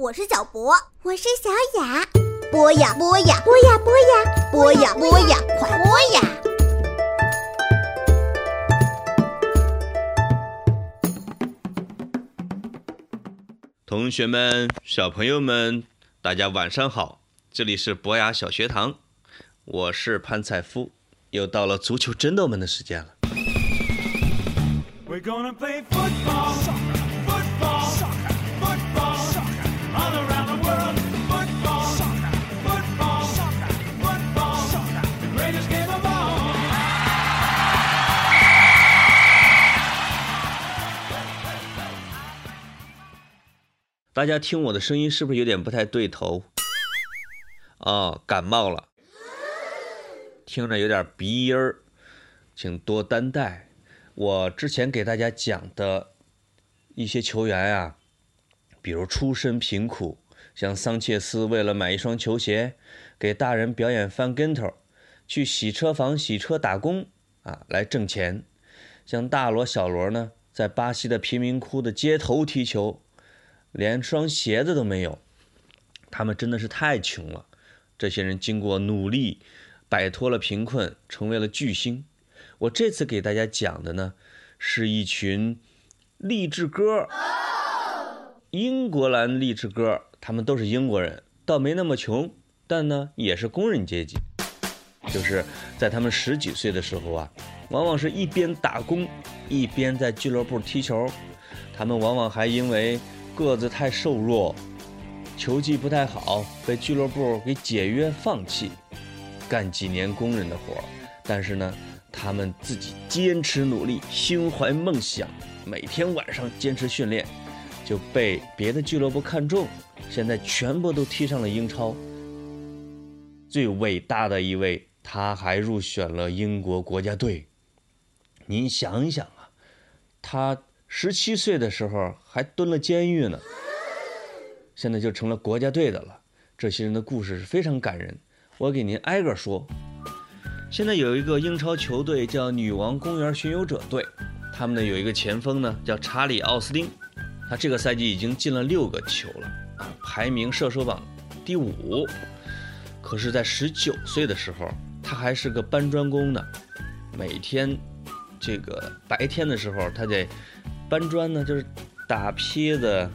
我是小博，我是小雅。播呀播呀播呀播呀播呀播呀，快播呀！同学们、小朋友们，大家晚上好！这里是博雅小学堂，我是潘采夫，又到了足球争斗们的时间了。We're gonna play football, 大家听我的声音是不是有点不太对头？哦，感冒了，听着有点鼻音儿，请多担待。我之前给大家讲的一些球员啊、比如出身贫苦，像桑切斯为了买一双球鞋，给大人表演翻跟头，去洗车房洗车打工啊来挣钱。像大罗、小罗呢，在巴西的贫民窟的街头踢球，连双鞋子都没有，他们真的是太穷了。这些人经过努力，摆脱了贫困，成为了巨星。我这次给大家讲的呢，是一群励志歌，英格兰励志歌，他们都是英国人，倒没那么穷，但呢也是工人阶级。就是在他们十几岁的时候啊，往往是一边打工，一边在俱乐部踢球。他们往往还因为个子太瘦弱，球技不太好，被俱乐部给解约放弃，干几年工人的活。但是呢，他们自己坚持努力，心怀梦想，每天晚上坚持训练，就被别的俱乐部看中，现在全部都踢上了英超。最伟大的一位，他还入选了英国国家队。您想一想啊，他十七岁的时候还蹲了监狱呢，现在就成了国家队的了。这些人的故事是非常感人，我给您挨个说。现在有一个英超球队叫女王公园巡游者队，他们呢有一个前锋呢叫查理奥斯汀，他这个赛季已经进了六个球了啊，排名射手榜第五。可是，在十九岁的时候，他还是个搬砖工呢，每天这个白天的时候，他得搬砖呢，就是打坯子，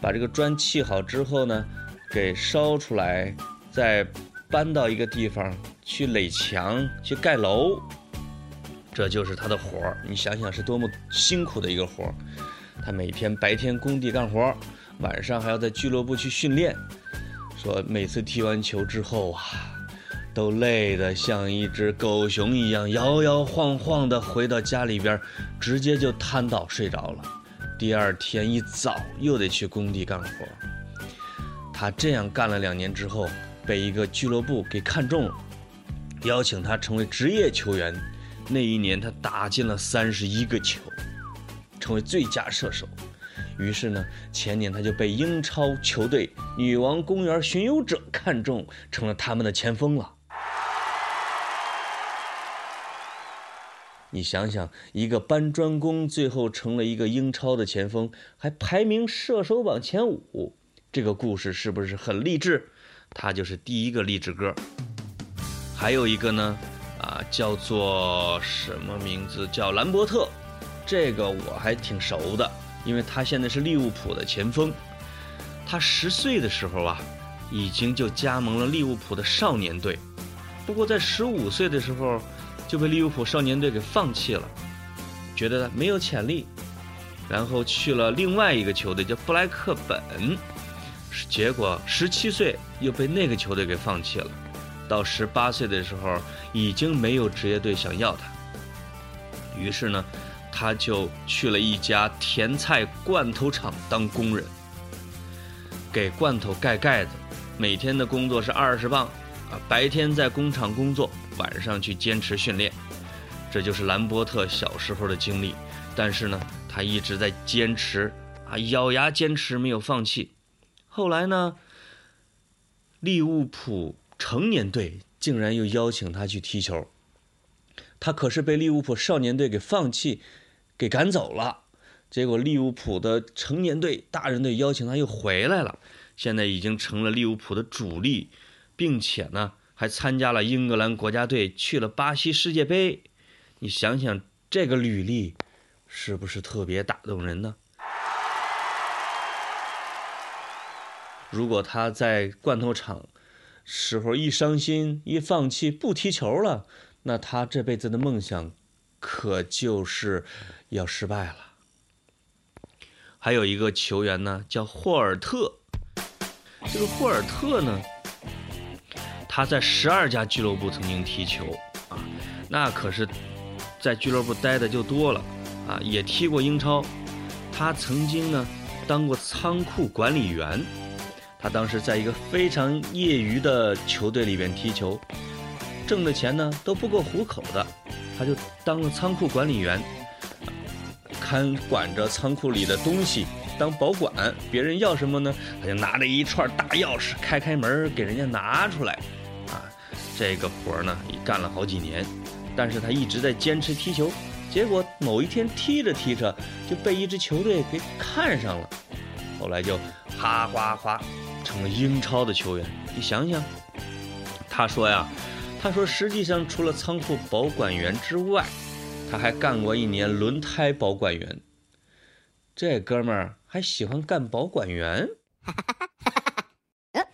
把这个砖砌好之后呢，给烧出来，再搬到一个地方去垒墙、去盖楼，这就是他的活儿。你想想是多么辛苦的一个活儿。他每天白天工地干活，晚上还要在俱乐部去训练。说每次踢完球之后啊，都累得像一只狗熊一样，摇摇晃晃地回到家里边，直接就瘫倒睡着了。第二天一早又得去工地干活。他这样干了两年之后，被一个俱乐部给看中了，邀请他成为职业球员。那一年他打进了三十一个球，成为最佳射手。于是呢，前年他就被英超球队女王公园巡游者看中，成了他们的前锋了。你想想，一个搬砖工最后成了一个英超的前锋，还排名射手榜前五，这个故事是不是很励志？他就是第一个励志歌。还有一个呢，啊，叫做什么名字？叫兰伯特，这个我还挺熟的。因为他现在是利物浦的前锋，他十岁的时候啊，已经就加盟了利物浦的少年队，不过在十五岁的时候就被利物浦少年队给放弃了，觉得没有潜力，然后去了另外一个球队叫布莱克本，结果十七岁又被那个球队给放弃了，到十八岁的时候已经没有职业队想要他，于是呢。他就去了一家甜菜罐头厂当工人，给罐头盖盖子，每天的工作是二十磅，啊，白天在工厂工作，晚上去坚持训练，这就是兰伯特小时候的经历。但是呢，他一直在坚持，啊，咬牙坚持，没有放弃。后来呢，利物浦成年队竟然又邀请他去踢球，他可是被利物浦少年队给放弃。给赶走了，结果利物浦的成年队、大人队邀请他又回来了，现在已经成了利物浦的主力，并且呢还参加了英格兰国家队，去了巴西世界杯。你想想这个履历，是不是特别打动人呢？如果他在罐头厂时候一伤心、一放弃、不踢球了，那他这辈子的梦想可就是要失败了。还有一个球员呢，叫霍尔特。这个霍尔特呢，他在十二家俱乐部曾经踢球啊，那可是，在俱乐部待的就多了啊，也踢过英超。他曾经呢，当过仓库管理员。他当时在一个非常业余的球队里边踢球，挣的钱呢都不够糊口的，他就当了仓库管理员，看管着仓库里的东西，当保管。别人要什么呢，他就拿着一串大钥匙开开门给人家拿出来。这个活儿呢也干了好几年，但是他一直在坚持踢球。结果某一天踢着踢着就被一支球队给看上了，后来就哗哗哗。成了英超的球员，你想想，他说呀，他说实际上除了仓库保管员之外，他还干过一年轮胎保管员。这哥们儿还喜欢干保管员。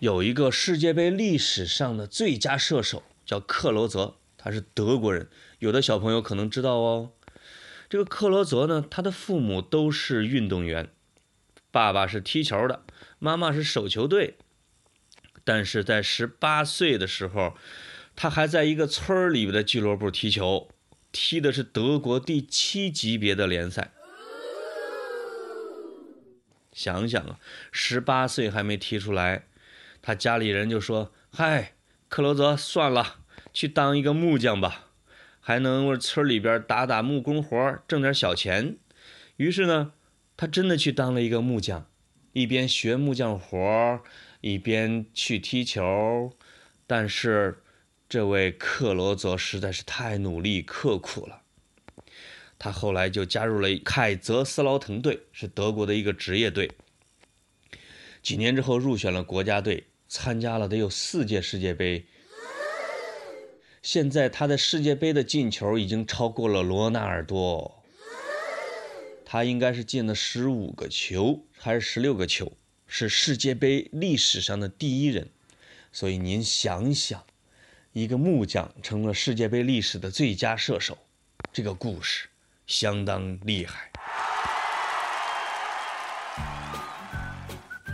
有一个世界杯历史上的最佳射手叫克罗泽，他是德国人，有的小朋友可能知道哦。这个克罗泽呢，他的父母都是运动员，爸爸是踢球的。妈妈是手球队，但是在十八岁的时候，他还在一个村儿里边的俱乐部踢球，踢的是德国第七级别的联赛。想想啊，十八岁还没踢出来，他家里人就说：“嗨，克罗泽，算了，去当一个木匠吧，还能为村里边打打木工活，挣点小钱。”于是呢，他真的去当了一个木匠。一边学木匠活，一边去踢球，但是这位克罗泽实在是太努力刻苦了。他后来就加入了凯泽斯劳滕队，是德国的一个职业队。几年之后入选了国家队，参加了得有四届世界杯。现在他的世界杯的进球已经超过了罗纳尔多。他应该是进了十五个球还是十六个球，是世界杯历史上的第一人。所以您想想，一个木匠成了世界杯历史的最佳射手，这个故事相当厉害。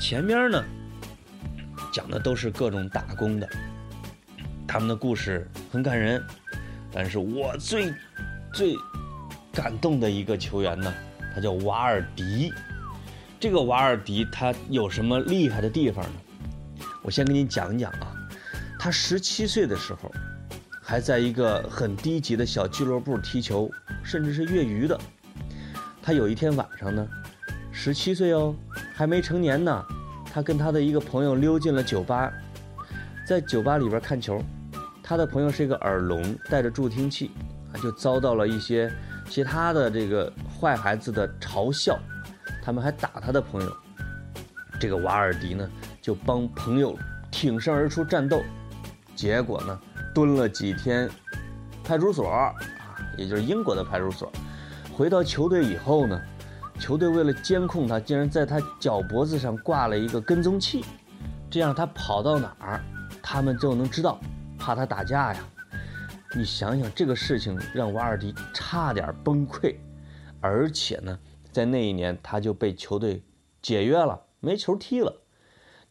前面呢讲的都是各种打工的，他们的故事很感人。但是我最最感动的一个球员呢。他叫瓦尔迪，这个瓦尔迪他有什么厉害的地方呢？我先给你讲讲啊。他十七岁的时候，还在一个很低级的小俱乐部踢球，甚至是业余的。他有一天晚上呢，十七岁哦，还没成年呢。他跟他的一个朋友溜进了酒吧，在酒吧里边看球。他的朋友是一个耳聋，带着助听器，啊，就遭到了一些。其他的这个坏孩子的嘲笑，他们还打他的朋友。这个瓦尔迪呢，就帮朋友挺身而出战斗，结果呢，蹲了几天派出所啊，也就是英国的派出所。回到球队以后呢，球队为了监控他，竟然在他脚脖子上挂了一个跟踪器，这样他跑到哪儿，他们就能知道，怕他打架呀。你想想这个事情，让瓦尔迪差点崩溃，而且呢，在那一年他就被球队解约了，没球踢了。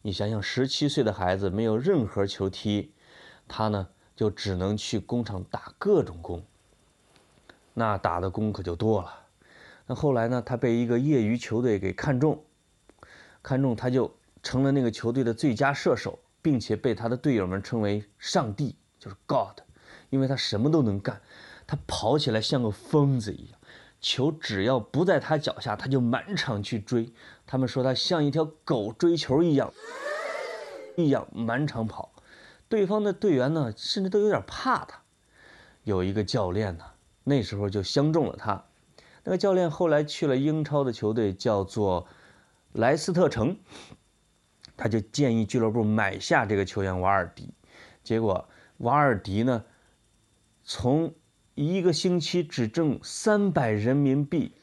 你想想，十七岁的孩子没有任何球踢，他呢就只能去工厂打各种工，那打的工可就多了。那后来呢，他被一个业余球队给看中，看中他就成了那个球队的最佳射手，并且被他的队友们称为“上帝”，就是 God。因为他什么都能干，他跑起来像个疯子一样，球只要不在他脚下，他就满场去追。他们说他像一条狗追球一样，一样满场跑。对方的队员呢，甚至都有点怕他。有一个教练呢，那时候就相中了他。那个教练后来去了英超的球队，叫做莱斯特城。他就建议俱乐部买下这个球员瓦尔迪。结果瓦尔迪呢，从一个星期只挣三百人民币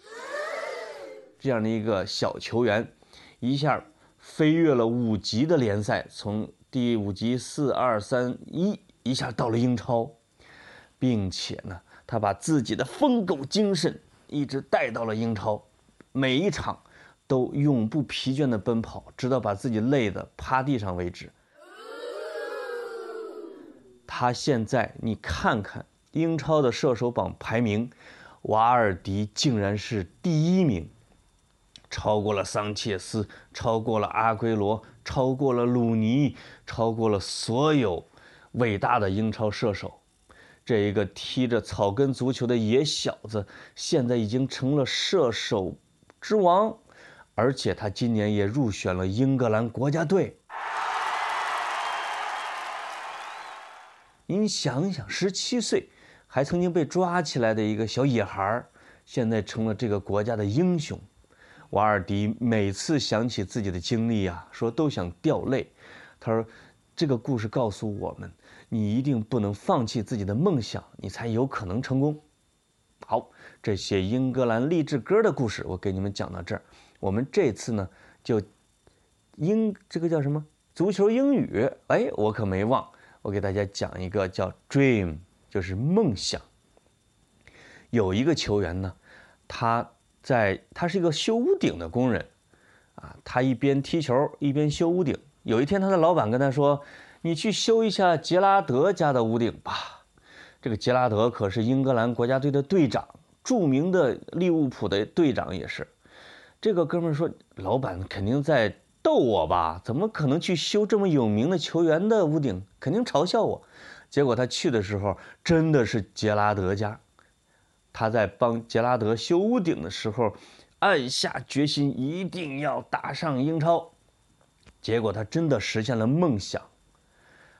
这样的一个小球员，一下飞跃了五级的联赛，从第五级四二三一一下到了英超，并且呢，他把自己的疯狗精神一直带到了英超，每一场都永不疲倦地奔跑，直到把自己累得趴地上为止。他现在你看看英超的射手榜排名，瓦尔迪竟然是第一名，超过了桑切斯，超过了阿圭罗，超过了鲁尼，超过了所有伟大的英超射手。这一个踢着草根足球的野小子，现在已经成了射手之王，而且他今年也入选了英格兰国家队。您想想，十七岁还曾经被抓起来的一个小野孩儿，现在成了这个国家的英雄。瓦尔迪每次想起自己的经历啊，说都想掉泪。他说：“这个故事告诉我们，你一定不能放弃自己的梦想，你才有可能成功。”好，这些英格兰励志歌的故事我给你们讲到这儿。我们这次呢，就英这个叫什么足球英语？哎，我可没忘。我给大家讲一个叫 “dream”，就是梦想。有一个球员呢，他在他是一个修屋顶的工人，啊，他一边踢球一边修屋顶。有一天，他的老板跟他说：“你去修一下杰拉德家的屋顶吧。”这个杰拉德可是英格兰国家队的队长，著名的利物浦的队长也是。这个哥们说：“老板肯定在。”逗我吧？怎么可能去修这么有名的球员的屋顶？肯定嘲笑我。结果他去的时候，真的是杰拉德家。他在帮杰拉德修屋顶的时候，暗下决心一定要打上英超。结果他真的实现了梦想。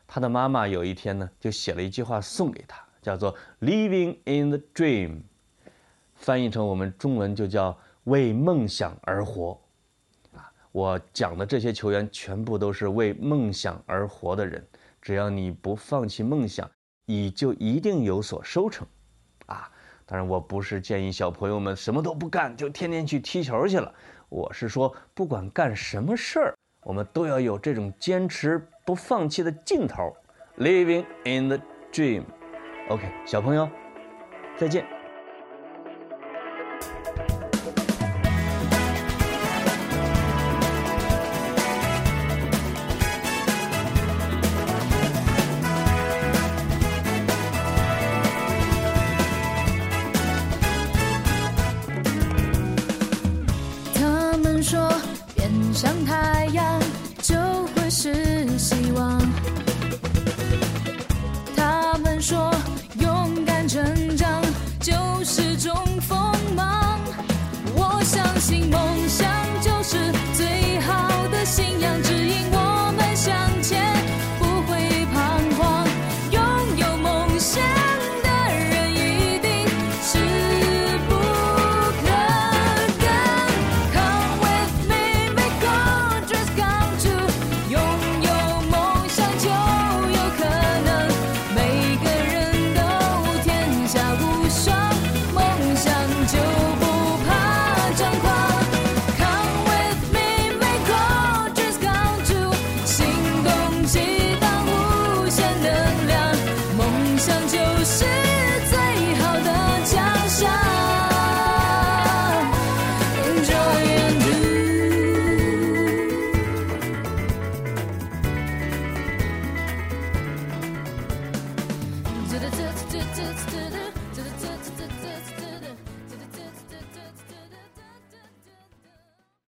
他的妈妈有一天呢，就写了一句话送给他，叫做 “Living in the dream”，翻译成我们中文就叫“为梦想而活”。啊我讲的这些球员全部都是为梦想而活的人，只要你不放弃梦想，你就一定有所收成，啊！当然，我不是建议小朋友们什么都不干就天天去踢球去了，我是说，不管干什么事儿，我们都要有这种坚持不放弃的劲头，living in the dream。OK，小朋友，再见。